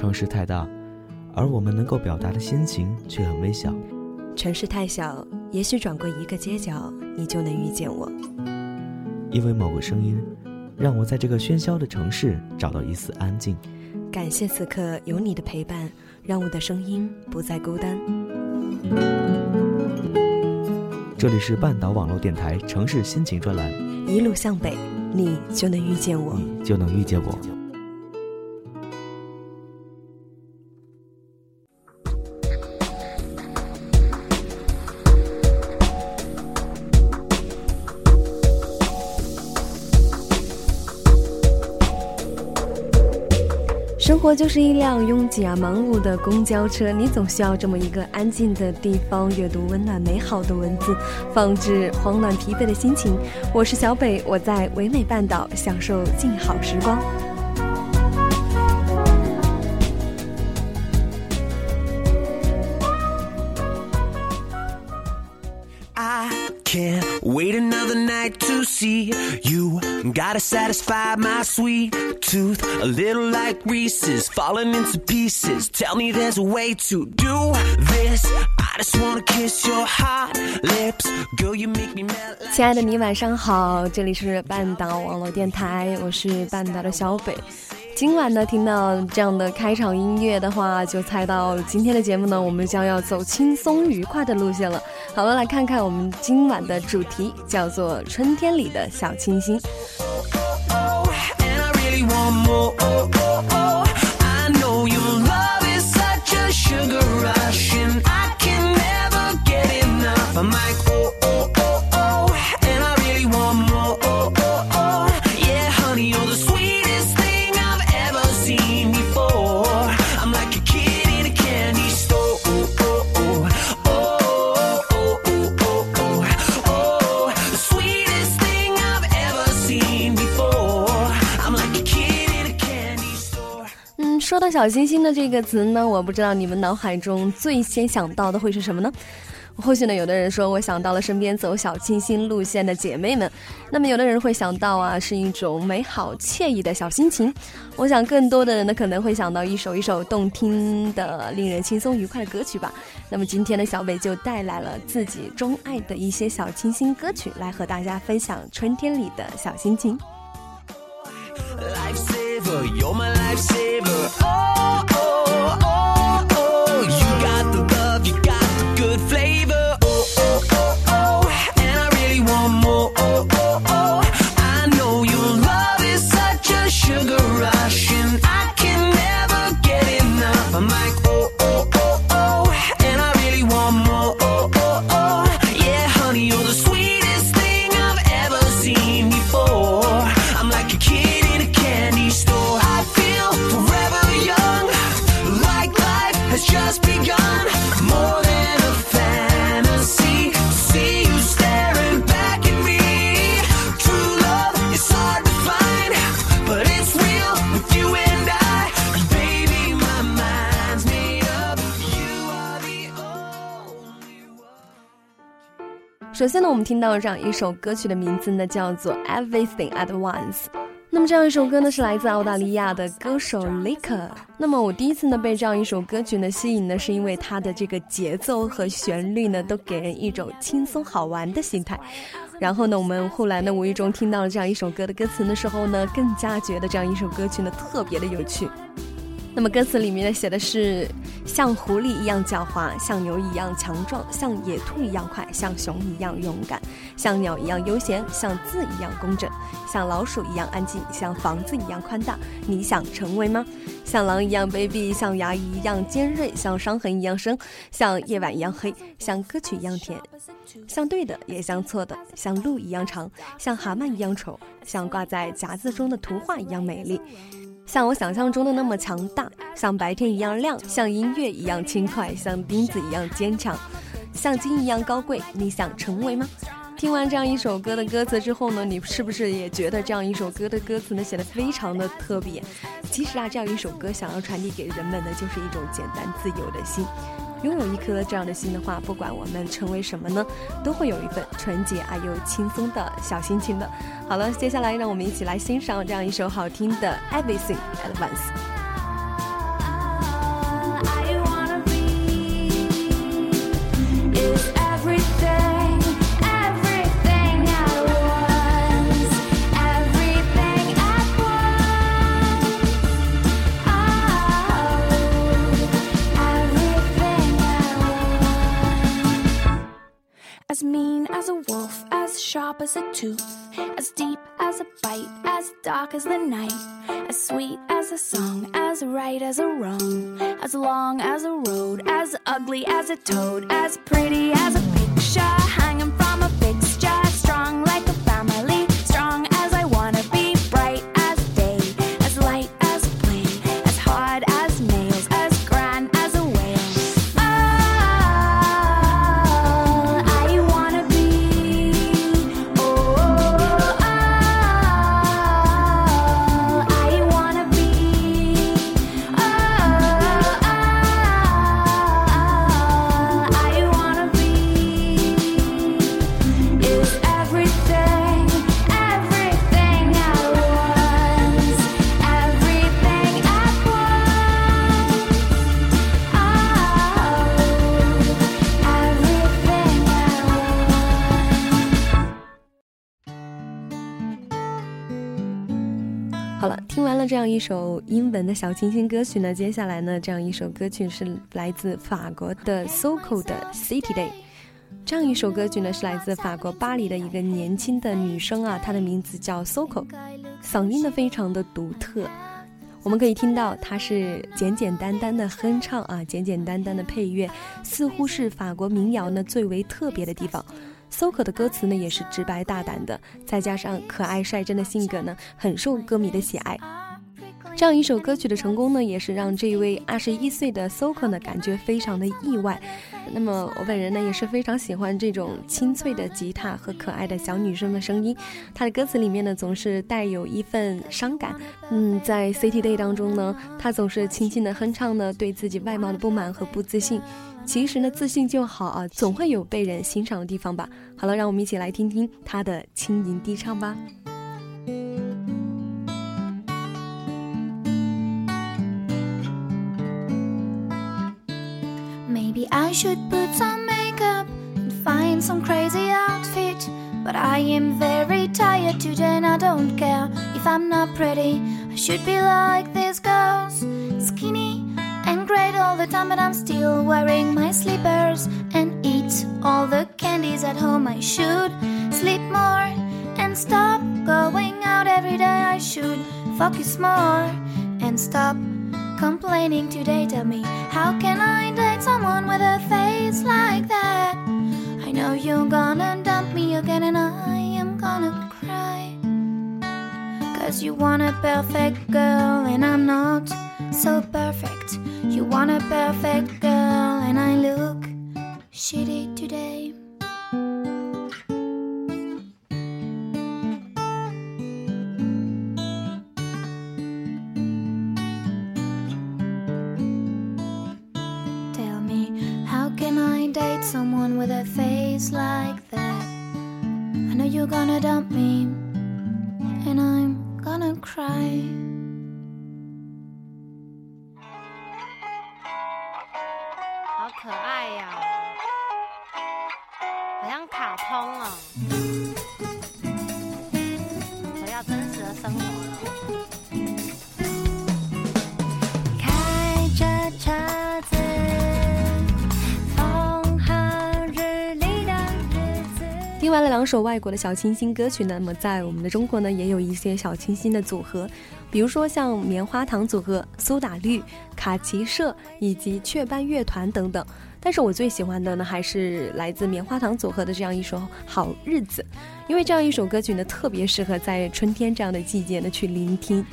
城市太大，而我们能够表达的心情却很微小。城市太小，也许转过一个街角，你就能遇见我。因为某个声音，让我在这个喧嚣的城市找到一丝安静。感谢此刻有你的陪伴，让我的声音不再孤单。这里是半岛网络电台城市心情专栏，一路向北，你就能遇见我，你就能遇见我。活就是一辆拥挤而忙碌的公交车，你总需要这么一个安静的地方，阅读温暖美好的文字，放置慌乱疲惫的心情。我是小北，我在唯美半岛享受静好时光。Can't wait another night to see you. Gotta satisfy my sweet tooth. A little like Reese's falling into pieces. Tell me there's a way to do this. I just wanna kiss your hot lips. Girl, you make me melt. 亲爱的你晚上好，这里是半岛网络电台，我是半岛的小北。 今晚呢，听到这样的开场音乐的话，就猜到今天的节目呢，我们将要走轻松愉快的路线了。好了，来看看我们今晚的主题，叫做春天里的小清新。小星星的这个词呢，我不知道你们脑海中最先想到的会是什么呢？或许呢，有的人说我想到了身边走小清新路线的姐妹们，那么有的人会想到啊，是一种美好惬意的小心情。我想更多的人呢，可能会想到一首一首动听的、令人轻松愉快的歌曲吧。那么今天的小北就带来了自己钟爱的一些小清新歌曲，来和大家分享春天里的小心情。Lifesaver, you're my lifesaver. Oh, oh, oh, 首先呢，我们听到这样一首歌曲的名字呢，叫做《Everything at Once》。那么这样一首歌呢，是来自澳大利亚的歌手 Lika。那么我第一次呢被这样一首歌曲呢吸引呢，是因为它的这个节奏和旋律呢，都给人一种轻松好玩的心态。然后呢，我们后来呢无意中听到了这样一首歌的歌词的时候呢，更加觉得这样一首歌曲呢特别的有趣。那么歌词里面呢写的是像狐狸一样狡猾，像牛一样强壮，像野兔一样快，像熊一样勇敢，像鸟一样悠闲，像字一样工整，像老鼠一样安静，像房子一样宽大。你想成为吗？像狼一样卑鄙，像牙一样尖锐，像伤痕一样深，像夜晚一样黑，像歌曲一样甜，像对的也像错的，像路一样长，像蛤蟆一样丑，像挂在夹子中的图画一样美丽。像我想象中的那么强大，像白天一样亮，像音乐一样轻快，像钉子一样坚强，像金一样高贵。你想成为吗？听完这样一首歌的歌词之后呢，你是不是也觉得这样一首歌的歌词呢显得非常的特别？其实啊，这样一首歌想要传递给人们的就是一种简单自由的心。拥有一颗这样的心的话，不管我们成为什么呢，都会有一份纯洁而又轻松的小心情的。好了，接下来让我们一起来欣赏这样一首好听的《Everything at Once》。Tooth, as deep as a bite, as dark as the night, as sweet as a song, as right as a wrong, as long as a road, as ugly as a toad, as pretty as a picture 好了，听完了这样一首英文的小清新歌曲呢，接下来呢，这样一首歌曲是来自法国的 Soco 的 City Day。这样一首歌曲呢，是来自法国巴黎的一个年轻的女生啊，她的名字叫 Soco，嗓音呢非常的独特。我们可以听到她是简简单单的哼唱啊，简简单单的配乐，似乎是法国民谣呢最为特别的地方。Soka 的歌词呢也是直白大胆的，再加上可爱率真的性格呢，很受歌迷的喜爱。这样一首歌曲的成功呢，也是让这一位二十一岁的 Soko 呢感觉非常的意外。那么我本人呢也是非常喜欢这种清脆的吉他和可爱的小女生的声音。她的歌词里面呢总是带有一份伤感。嗯，在 City Day 当中呢，她总是轻轻的哼唱呢对自己外貌的不满和不自信。其实呢，自信就好啊，总会有被人欣赏的地方吧。好了，让我们一起来听听她的轻吟低唱吧。Maybe I should put some makeup and find some crazy outfit. But I am very tired today and I don't care if I'm not pretty. I should be like these girls, all the time, but I'm still wearing my slippers and eat all the candies at home. I should sleep more and stop going out every day. I should focus more and stop complaining today. Tell me, how can I date someone with a face like that? I know you're gonna dump me again, and I am gonna cry. Cause you want a perfect girl, and I'm not so perfect. You want a perfect girl, and I look shitty today. Tell me, how can I date someone with a face like that? I know you're gonna dump me, and I'm gonna cry. 了两首外国的小清新歌曲呢，那么在我们的中国呢，也有一些小清新的组合，比如说像棉花糖组合、苏打绿、卡其社以及雀斑乐团等等。但是我最喜欢的呢，还是来自棉花糖组合的这样一首《好日子》，因为这样一首歌曲呢，特别适合在春天这样的季节呢去聆听。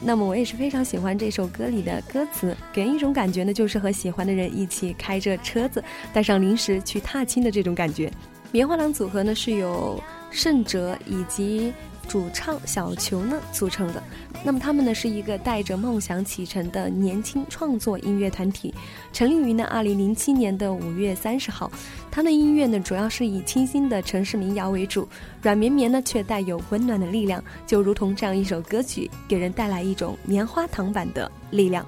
那么我也是非常喜欢这首歌里的歌词，给人一种感觉呢，就是和喜欢的人一起开着车子，带上零食去踏青的这种感觉。棉花糖组合呢是由盛哲以及主唱小球呢组成的。那么他们呢是一个带着梦想启程的年轻创作音乐团体，成立于呢二零零七年的五月三十号。他的音乐呢主要是以清新的城市民谣为主，软绵绵呢却带有温暖的力量，就如同这样一首歌曲，给人带来一种棉花糖版的力量。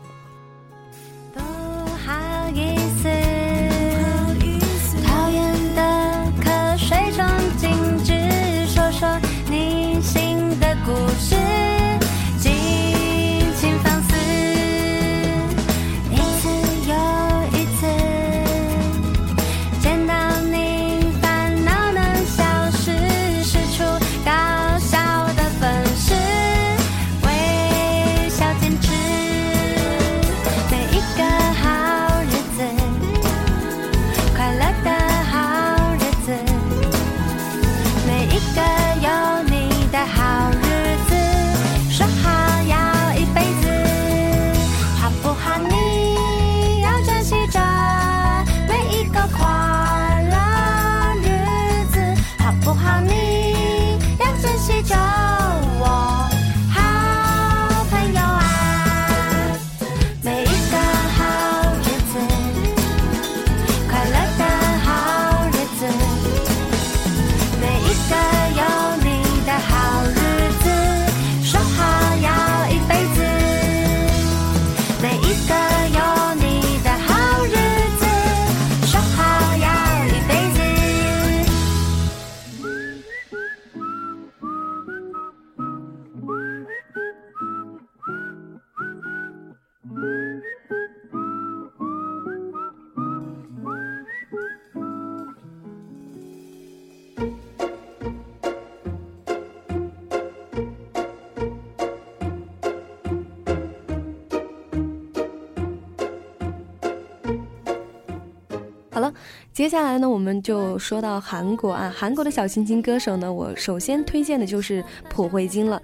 接下来呢，我们就说到韩国啊，韩国的小清新歌手呢，我首先推荐的就是朴慧金了。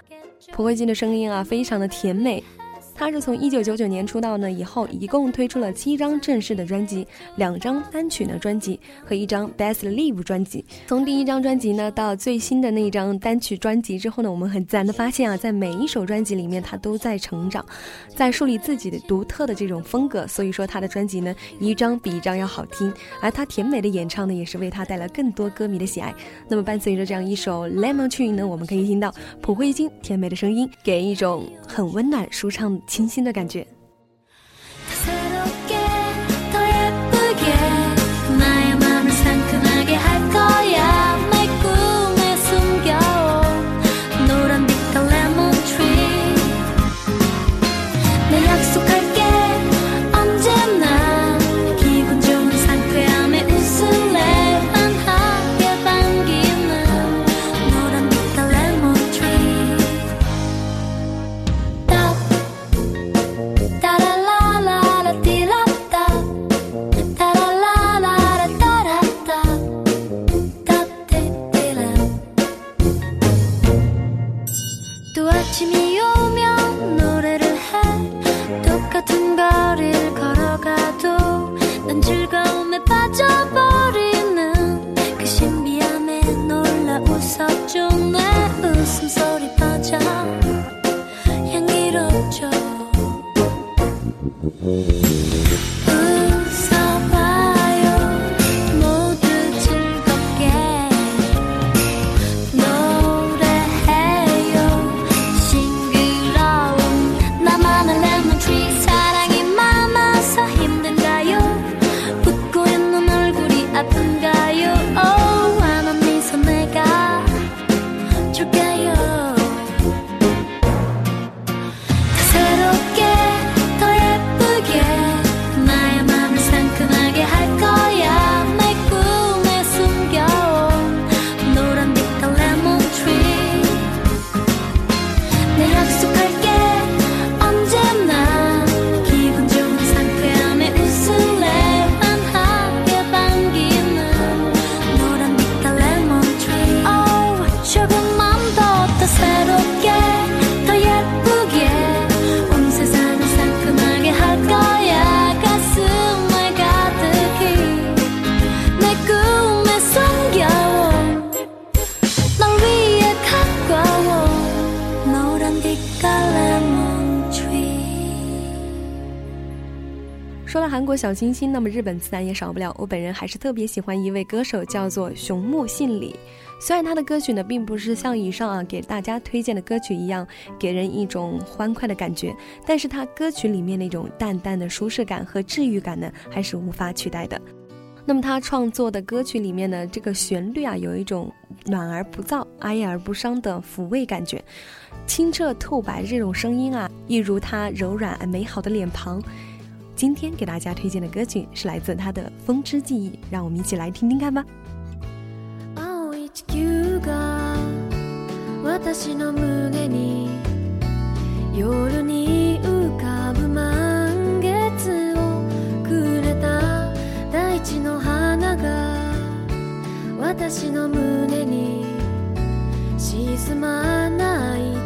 朴慧金的声音啊，非常的甜美。他是从一九九九年出道呢，以后一共推出了七张正式的专辑，两张单曲的专辑和一张 Best Live 专辑。从第一张专辑呢到最新的那一张单曲专辑之后呢，我们很自然的发现啊，在每一首专辑里面，他都在成长，在树立自己的独特的这种风格。所以说他的专辑呢，一张比一张要好听，而他甜美的演唱呢，也是为他带来更多歌迷的喜爱。那么伴随着这样一首 Lemon Tree 呢，我们可以听到朴慧金甜美的声音，给人一种很温暖舒畅。清新的感觉。中国小清新，那么日本自然也少不了。我本人还是特别喜欢一位歌手，叫做熊木信里。虽然他的歌曲呢，并不是像以上啊给大家推荐的歌曲一样，给人一种欢快的感觉，但是他歌曲里面那种淡淡的舒适感和治愈感呢，还是无法取代的。那么他创作的歌曲里面呢，这个旋律啊，有一种暖而不燥、哀而不伤的抚慰感觉，清澈透白这种声音啊，一如他柔软而美好的脸庞。今天给大家推荐的歌曲是来自他的《风之记忆》，让我们一起来听听看吧。青い地球が私の胸に夜に浮かぶ満月をくれた大地の花が私の胸に沈まない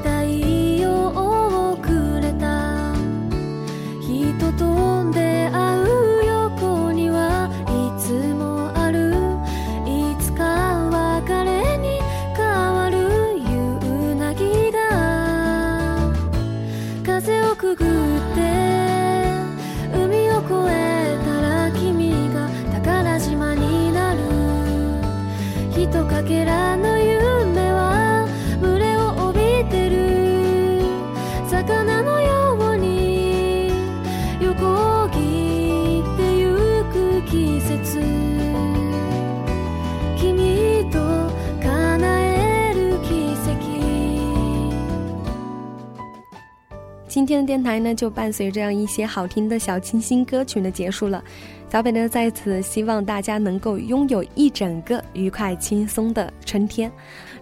今天的电台呢，就伴随着这样一些好听的小清新歌曲呢，结束了。小北呢，在此希望大家能够拥有一整个愉快、轻松的春天。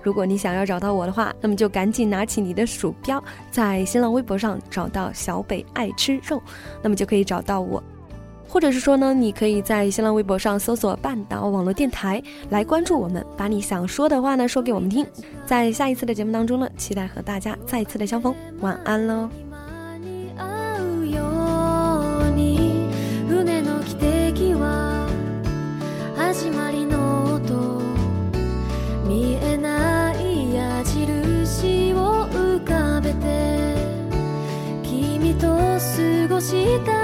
如果你想要找到我的话，那么就赶紧拿起你的鼠标，在新浪微博上找到小北爱吃肉，那么就可以找到我。或者是说呢，你可以在新浪微博上搜索半岛网络电台来关注我们，把你想说的话呢，说给我们听。在下一次的节目当中呢，期待和大家再次的相逢。晚安喽！始まりの音。見えない矢印を浮かべて。君と過ごした